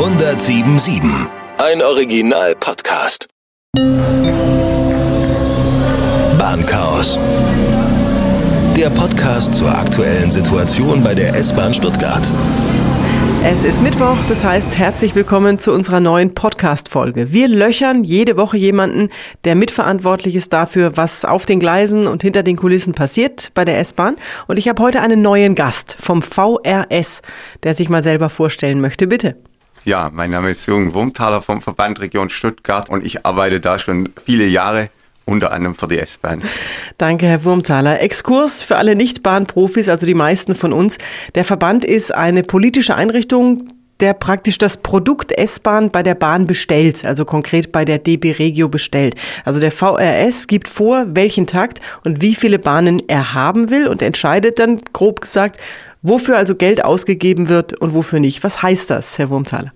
1077. Ein Original-Podcast. Bahnchaos. Der Podcast zur aktuellen Situation bei der S-Bahn Stuttgart. Es ist Mittwoch, das heißt herzlich willkommen zu unserer neuen Podcast-Folge. Wir löchern jede Woche jemanden, der mitverantwortlich ist dafür, was auf den Gleisen und hinter den Kulissen passiert bei der S-Bahn. Und ich habe heute einen neuen Gast vom VRS, der sich mal selber vorstellen möchte. Bitte. Ja, mein Name ist Jürgen Wurmthaler vom Verband Region Stuttgart und ich arbeite da schon viele Jahre unter anderem für die S-Bahn. Danke, Herr Wurmthaler. Exkurs für alle Nicht-Bahnprofis, also die meisten von uns. Der Verband ist eine politische Einrichtung, der praktisch das Produkt S-Bahn bei der Bahn bestellt, also konkret bei der DB Regio bestellt. Also der VRS gibt vor, welchen Takt und wie viele Bahnen er haben will und entscheidet dann, grob gesagt, wofür also Geld ausgegeben wird und wofür nicht. Was heißt das, Herr Wurmthaler?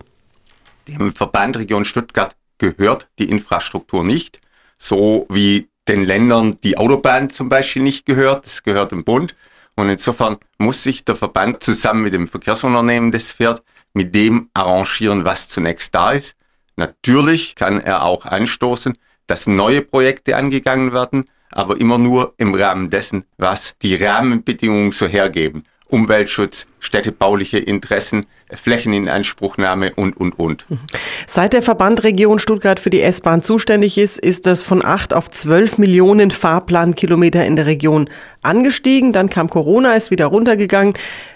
Dem Verband Region Stuttgart gehört die Infrastruktur nicht so wie den Ländern die Autobahn zum Beispiel nicht gehört. Das gehört dem Bund. Und insofern muss sich der Verband zusammen mit dem Verkehrsunternehmen, das fährt, mit dem arrangieren, was zunächst da ist. Natürlich kann er auch anstoßen, dass neue Projekte angegangen werden, aber immer nur im Rahmen dessen, was die Rahmenbedingungen so hergeben. Umweltschutz, städtebauliche Interessen, Flächeninanspruchnahme und, und, und. Seit der Verband Region Stuttgart für die S-Bahn zuständig ist, ist das von 8 auf 12 Millionen Fahrplankilometer in der Region angestiegen. Dann kam Corona, ist wieder runtergegangen.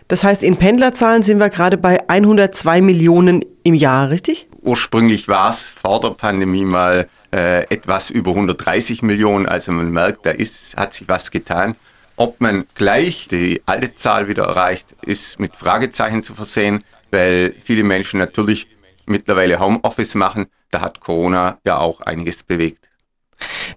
Das heißt, in Pendlerzahlen sind wir gerade bei 102 Millionen im Jahr, richtig? Ursprünglich war es vor der Pandemie mal äh, etwas über 130 Millionen. Also man merkt, da ist, hat sich was getan. Ob man gleich die alte Zahl wieder erreicht, ist mit Fragezeichen zu versehen, weil viele Menschen natürlich mittlerweile Homeoffice machen. Da hat Corona ja auch einiges bewegt.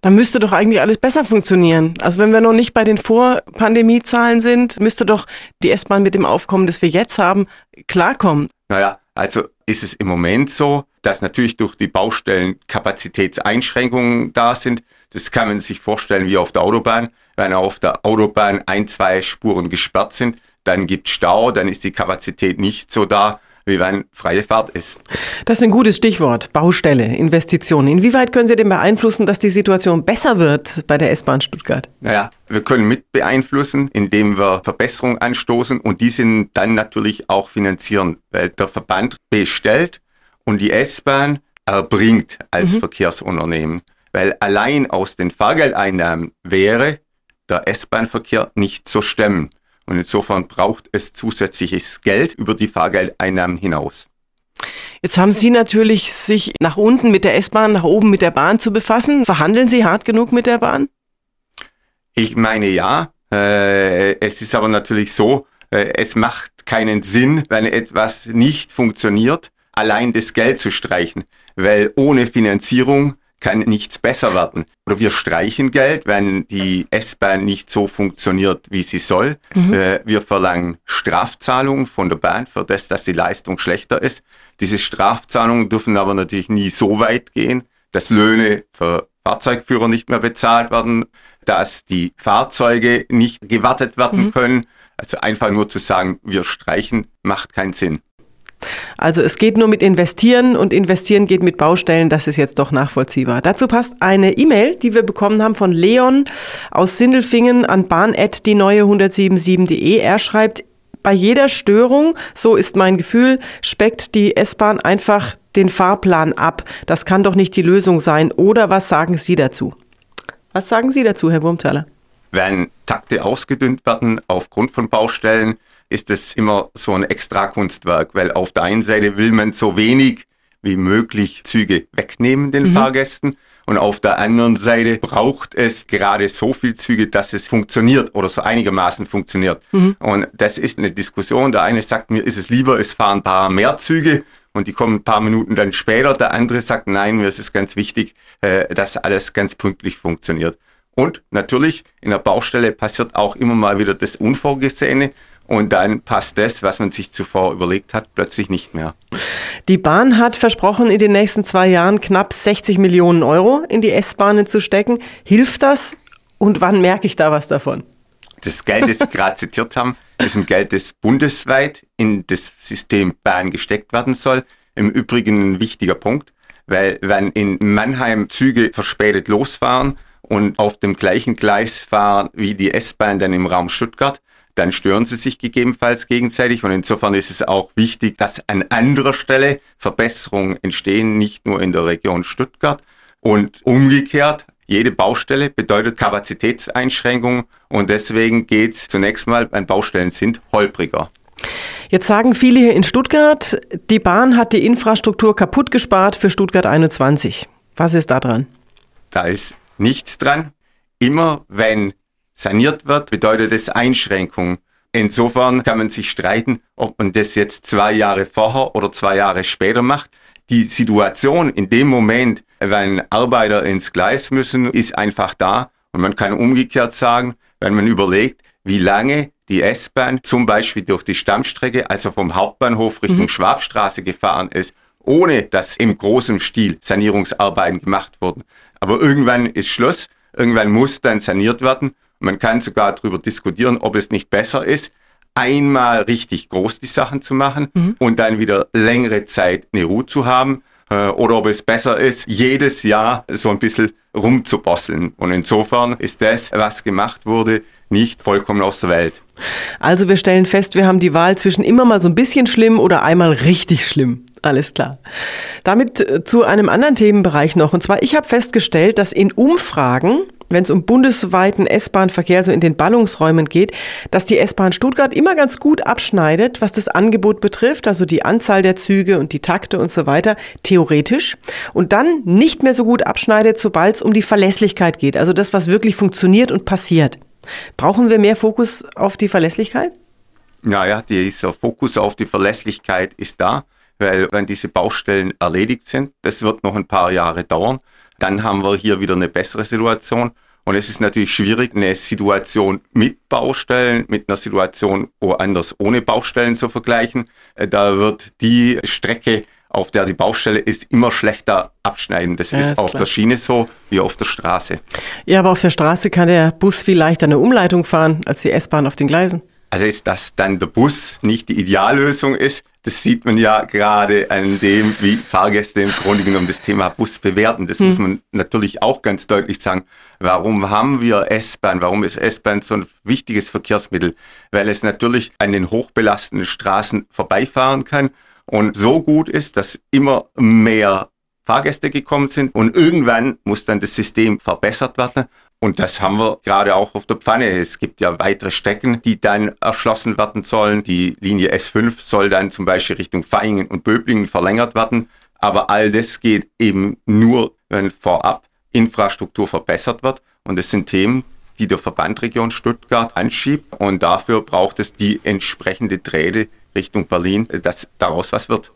Da müsste doch eigentlich alles besser funktionieren. Also wenn wir noch nicht bei den Vor-Pandemie-Zahlen sind, müsste doch die S-Bahn mit dem Aufkommen, das wir jetzt haben, klarkommen. Naja, also ist es im Moment so, dass natürlich durch die Baustellen Kapazitätseinschränkungen da sind. Das kann man sich vorstellen wie auf der Autobahn wenn auf der Autobahn ein, zwei Spuren gesperrt sind, dann gibt Stau, dann ist die Kapazität nicht so da, wie wenn freie Fahrt ist. Das ist ein gutes Stichwort, Baustelle, Investitionen. Inwieweit können Sie denn beeinflussen, dass die Situation besser wird bei der S-Bahn Stuttgart? Naja, wir können mit beeinflussen, indem wir Verbesserungen anstoßen und die sind dann natürlich auch finanzieren, weil der Verband bestellt und die S-Bahn erbringt als mhm. Verkehrsunternehmen. Weil allein aus den Fahrgeldeinnahmen wäre der S-Bahn-Verkehr nicht zu stemmen. Und insofern braucht es zusätzliches Geld über die Fahrgeldeinnahmen hinaus. Jetzt haben Sie natürlich sich nach unten mit der S-Bahn, nach oben mit der Bahn zu befassen. Verhandeln Sie hart genug mit der Bahn? Ich meine ja. Äh, es ist aber natürlich so, äh, es macht keinen Sinn, wenn etwas nicht funktioniert, allein das Geld zu streichen. Weil ohne Finanzierung kann nichts besser werden. Oder wir streichen Geld, wenn die S-Bahn nicht so funktioniert, wie sie soll. Mhm. Äh, wir verlangen Strafzahlungen von der Bahn für das, dass die Leistung schlechter ist. Diese Strafzahlungen dürfen aber natürlich nie so weit gehen, dass Löhne für Fahrzeugführer nicht mehr bezahlt werden, dass die Fahrzeuge nicht gewartet werden mhm. können. Also einfach nur zu sagen, wir streichen, macht keinen Sinn. Also es geht nur mit Investieren und Investieren geht mit Baustellen, das ist jetzt doch nachvollziehbar. Dazu passt eine E-Mail, die wir bekommen haben von Leon aus Sindelfingen an bahn.die neue 177.de. Er schreibt, bei jeder Störung, so ist mein Gefühl, speckt die S-Bahn einfach den Fahrplan ab. Das kann doch nicht die Lösung sein. Oder was sagen Sie dazu? Was sagen Sie dazu, Herr Wurmthaler? Wenn Takte ausgedünnt werden aufgrund von Baustellen, ist es immer so ein Extrakunstwerk, weil auf der einen Seite will man so wenig wie möglich Züge wegnehmen den mhm. Fahrgästen und auf der anderen Seite braucht es gerade so viel Züge, dass es funktioniert oder so einigermaßen funktioniert. Mhm. Und das ist eine Diskussion. Der eine sagt mir, ist es lieber, es fahren ein paar mehr Züge und die kommen ein paar Minuten dann später. Der andere sagt, nein, mir ist es ganz wichtig, äh, dass alles ganz pünktlich funktioniert. Und natürlich, in der Baustelle passiert auch immer mal wieder das Unvorgesehene. Und dann passt das, was man sich zuvor überlegt hat, plötzlich nicht mehr. Die Bahn hat versprochen, in den nächsten zwei Jahren knapp 60 Millionen Euro in die S-Bahnen zu stecken. Hilft das? Und wann merke ich da was davon? Das Geld, das Sie gerade zitiert haben, ist ein Geld, das bundesweit in das System Bahn gesteckt werden soll. im Übrigen ein wichtiger Punkt, weil wenn in Mannheim Züge verspätet losfahren und auf dem gleichen Gleis fahren wie die S-Bahn dann im Raum Stuttgart, dann stören sie sich gegebenenfalls gegenseitig. Und insofern ist es auch wichtig, dass an anderer Stelle Verbesserungen entstehen, nicht nur in der Region Stuttgart. Und umgekehrt, jede Baustelle bedeutet Kapazitätseinschränkungen und deswegen geht es zunächst mal, wenn Baustellen sind, holpriger. Jetzt sagen viele hier in Stuttgart, die Bahn hat die Infrastruktur kaputt gespart für Stuttgart 21. Was ist da dran? Da ist nichts dran. Immer wenn saniert wird, bedeutet es Einschränkung. Insofern kann man sich streiten, ob man das jetzt zwei Jahre vorher oder zwei Jahre später macht. Die Situation in dem Moment, wenn Arbeiter ins Gleis müssen, ist einfach da. Und man kann umgekehrt sagen, wenn man überlegt, wie lange die S-Bahn zum Beispiel durch die Stammstrecke, also vom Hauptbahnhof Richtung mhm. Schwabstraße gefahren ist, ohne dass im großen Stil Sanierungsarbeiten gemacht wurden. Aber irgendwann ist Schluss, irgendwann muss dann saniert werden man kann sogar darüber diskutieren, ob es nicht besser ist, einmal richtig groß die Sachen zu machen mhm. und dann wieder längere Zeit eine Ruhe zu haben äh, oder ob es besser ist, jedes Jahr so ein bisschen rumzubosseln. Und insofern ist das, was gemacht wurde, nicht vollkommen aus der Welt. Also wir stellen fest, wir haben die Wahl zwischen immer mal so ein bisschen schlimm oder einmal richtig schlimm. Alles klar. Damit äh, zu einem anderen Themenbereich noch. Und zwar, ich habe festgestellt, dass in Umfragen wenn es um bundesweiten S-Bahn-Verkehr so in den Ballungsräumen geht, dass die S-Bahn Stuttgart immer ganz gut abschneidet, was das Angebot betrifft, also die Anzahl der Züge und die Takte und so weiter, theoretisch. Und dann nicht mehr so gut abschneidet, sobald es um die Verlässlichkeit geht, also das, was wirklich funktioniert und passiert. Brauchen wir mehr Fokus auf die Verlässlichkeit? Naja, dieser Fokus auf die Verlässlichkeit ist da, weil wenn diese Baustellen erledigt sind, das wird noch ein paar Jahre dauern, dann haben wir hier wieder eine bessere Situation. Und es ist natürlich schwierig, eine Situation mit Baustellen mit einer Situation woanders ohne Baustellen zu vergleichen. Äh, da wird die Strecke, auf der die Baustelle ist, immer schlechter abschneiden. Das ja, ist, ist auf klar. der Schiene so wie auf der Straße. Ja, aber auf der Straße kann der Bus viel leichter eine Umleitung fahren als die S-Bahn auf den Gleisen. Also ist, dass dann der Bus nicht die Ideallösung ist, das sieht man ja gerade an dem, wie Fahrgäste im Grunde genommen das Thema Bus bewerten. Das hm. muss man natürlich auch ganz deutlich sagen. Warum haben wir S-Bahn? Warum ist S-Bahn so ein wichtiges Verkehrsmittel? Weil es natürlich an den hochbelasteten Straßen vorbeifahren kann und so gut ist, dass immer mehr Fahrgäste gekommen sind und irgendwann muss dann das System verbessert werden und das haben wir gerade auch auf der Pfanne. Es gibt ja weitere Strecken, die dann erschlossen werden sollen. Die Linie S5 soll dann zum Beispiel Richtung Vaihingen und Böblingen verlängert werden. Aber all das geht eben nur, wenn vorab Infrastruktur verbessert wird. Und das sind Themen, die der Verband Region Stuttgart anschiebt. Und dafür braucht es die entsprechende Drähte Richtung Berlin, dass daraus was wird.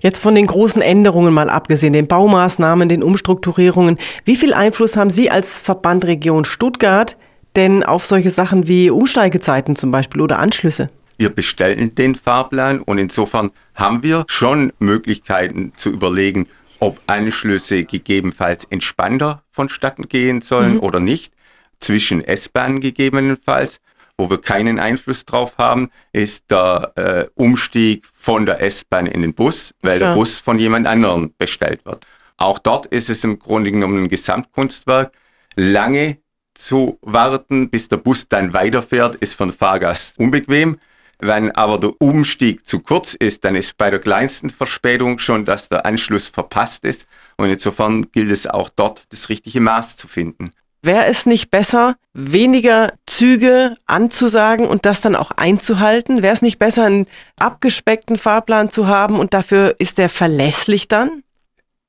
Jetzt von den großen Änderungen mal abgesehen, den Baumaßnahmen, den Umstrukturierungen, wie viel Einfluss haben Sie als Verband Region Stuttgart denn auf solche Sachen wie Umsteigezeiten zum Beispiel oder Anschlüsse? Wir bestellen den Fahrplan und insofern haben wir schon Möglichkeiten zu überlegen, ob Anschlüsse gegebenenfalls entspannter vonstatten gehen sollen mhm. oder nicht, zwischen S-Bahnen gegebenenfalls. Wo wir keinen Einfluss drauf haben, ist der äh, Umstieg von der S-Bahn in den Bus, weil ja. der Bus von jemand anderem bestellt wird. Auch dort ist es im Grunde genommen ein Gesamtkunstwerk. Lange zu warten, bis der Bus dann weiterfährt, ist für den Fahrgast unbequem. Wenn aber der Umstieg zu kurz ist, dann ist bei der kleinsten Verspätung schon, dass der Anschluss verpasst ist. Und insofern gilt es auch dort, das richtige Maß zu finden. Wäre es nicht besser, weniger Züge anzusagen und das dann auch einzuhalten? Wäre es nicht besser, einen abgespeckten Fahrplan zu haben und dafür ist der verlässlich dann?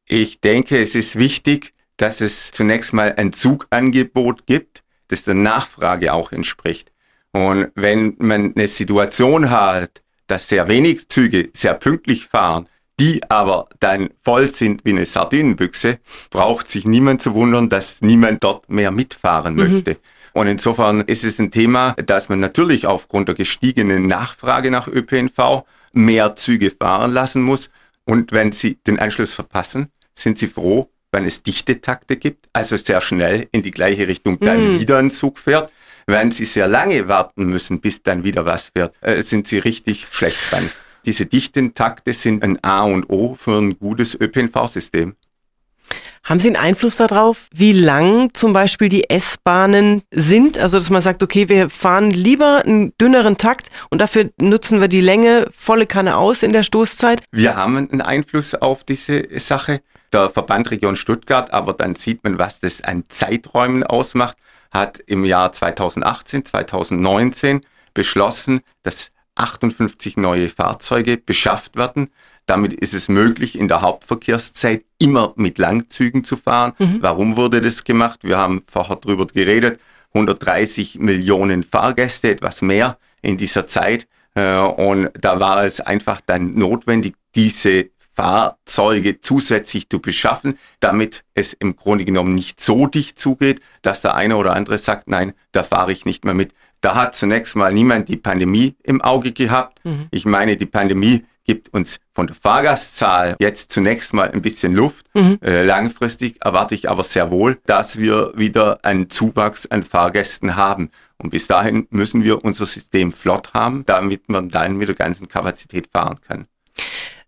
Ich denke, es ist wichtig, dass es zunächst mal ein Zugangebot gibt, das der Nachfrage auch entspricht. Und wenn man eine Situation hat, dass sehr wenig Züge sehr pünktlich fahren, die aber dann voll sind wie eine Sardinenbüchse, braucht sich niemand zu wundern, dass niemand dort mehr mitfahren mhm. möchte. Und insofern ist es ein Thema, dass man natürlich aufgrund der gestiegenen Nachfrage nach ÖPNV mehr Züge fahren lassen muss. Und wenn Sie den Anschluss verpassen, sind Sie froh, wenn es dichte Takte gibt, also sehr schnell in die gleiche Richtung dann mhm. wieder ein Zug fährt. Wenn Sie sehr lange warten müssen, bis dann wieder was fährt, äh, sind Sie richtig schlecht dran. Diese dichten Takte sind ein A und O für ein gutes ÖPNV-System. Haben Sie einen Einfluss darauf, wie lang zum Beispiel die S-Bahnen sind? Also, dass man sagt, okay, wir fahren lieber einen dünneren Takt und dafür nutzen wir die Länge volle Kanne aus in der Stoßzeit? Wir haben einen Einfluss auf diese Sache. Der Verband Region Stuttgart, aber dann sieht man, was das an Zeiträumen ausmacht, hat im Jahr 2018, 2019 beschlossen, dass 58 neue Fahrzeuge beschafft werden. Damit ist es möglich, in der Hauptverkehrszeit immer mit Langzügen zu fahren. Mhm. Warum wurde das gemacht? Wir haben vorher drüber geredet. 130 Millionen Fahrgäste, etwas mehr in dieser Zeit. Äh, und da war es einfach dann notwendig, diese Fahrzeuge zusätzlich zu beschaffen, damit es im Grunde genommen nicht so dicht zugeht, dass der eine oder andere sagt, nein, da fahre ich nicht mehr mit. Da hat zunächst mal niemand die Pandemie im Auge gehabt. Mhm. Ich meine, die Pandemie gibt uns von der Fahrgastzahl jetzt zunächst mal ein bisschen Luft. Mhm. Äh, langfristig erwarte ich aber sehr wohl, dass wir wieder einen Zuwachs an Fahrgästen haben. Und bis dahin müssen wir unser System flott haben, damit man dann mit der ganzen Kapazität fahren kann.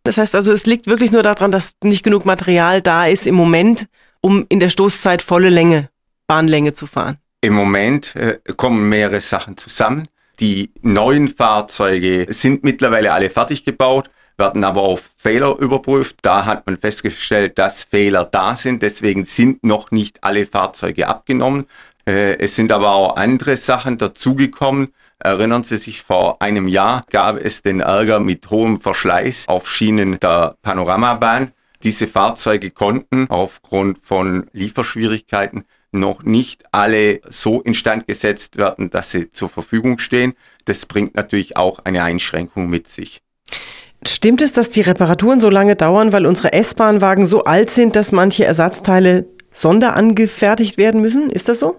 Das heißt also, es liegt wirklich nur daran, dass nicht genug Material da ist im Moment, um in der Stoßzeit volle Länge, Bahnlänge zu fahren. Im Moment äh, kommen mehrere Sachen zusammen. Die neuen Fahrzeuge sind mittlerweile alle fertig gebaut, werden aber auf Fehler überprüft. Da hat man festgestellt, dass Fehler da sind. Deswegen sind noch nicht alle Fahrzeuge abgenommen. Äh, es sind aber auch andere Sachen dazugekommen. Erinnern Sie sich, vor einem Jahr gab es den Ärger mit hohem Verschleiß auf Schienen der Panoramabahn. Diese Fahrzeuge konnten aufgrund von Lieferschwierigkeiten noch nicht alle so instand gesetzt werden, dass sie zur Verfügung stehen. Das bringt natürlich auch eine Einschränkung mit sich. Stimmt es, dass die Reparaturen so lange dauern, weil unsere S-Bahn-Wagen so alt sind, dass manche Ersatzteile sonderangefertigt werden müssen? Ist das so?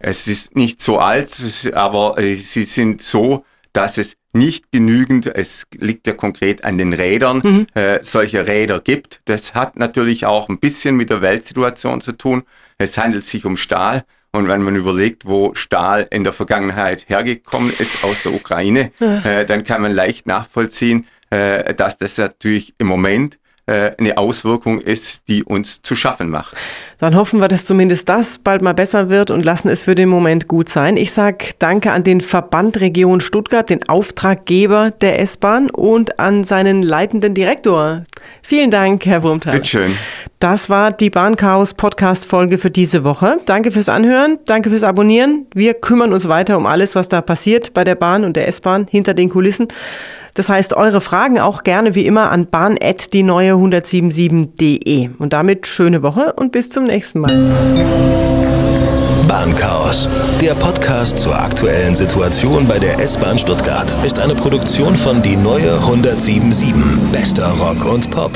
Es ist nicht so alt, aber äh, sie sind so, dass es nicht genügend, es liegt ja konkret an den Rädern, mhm. äh, solche Räder gibt. Das hat natürlich auch ein bisschen mit der Weltsituation zu tun. Es handelt sich um Stahl. Und wenn man überlegt, wo Stahl in der Vergangenheit hergekommen ist aus der Ukraine, ja. äh, dann kann man leicht nachvollziehen, äh, dass das natürlich im Moment äh, eine Auswirkung ist, die uns zu schaffen macht. Dann hoffen wir, dass zumindest das bald mal besser wird und lassen es für den Moment gut sein. Ich sage danke an den Verband Region Stuttgart, den Auftraggeber der S-Bahn und an seinen leitenden Direktor. Vielen Dank, Herr Wurmthal. Bitteschön. Das war die Bahnchaos Podcast Folge für diese Woche. Danke fürs Anhören, danke fürs Abonnieren. Wir kümmern uns weiter um alles, was da passiert bei der Bahn und der S-Bahn hinter den Kulissen. Das heißt, eure Fragen auch gerne wie immer an bahn.die-177.de. Und damit schöne Woche und bis zum nächsten Mal. Bahnchaos, der Podcast zur aktuellen Situation bei der S-Bahn Stuttgart, ist eine Produktion von Die Neue 1077. Bester Rock und Pop.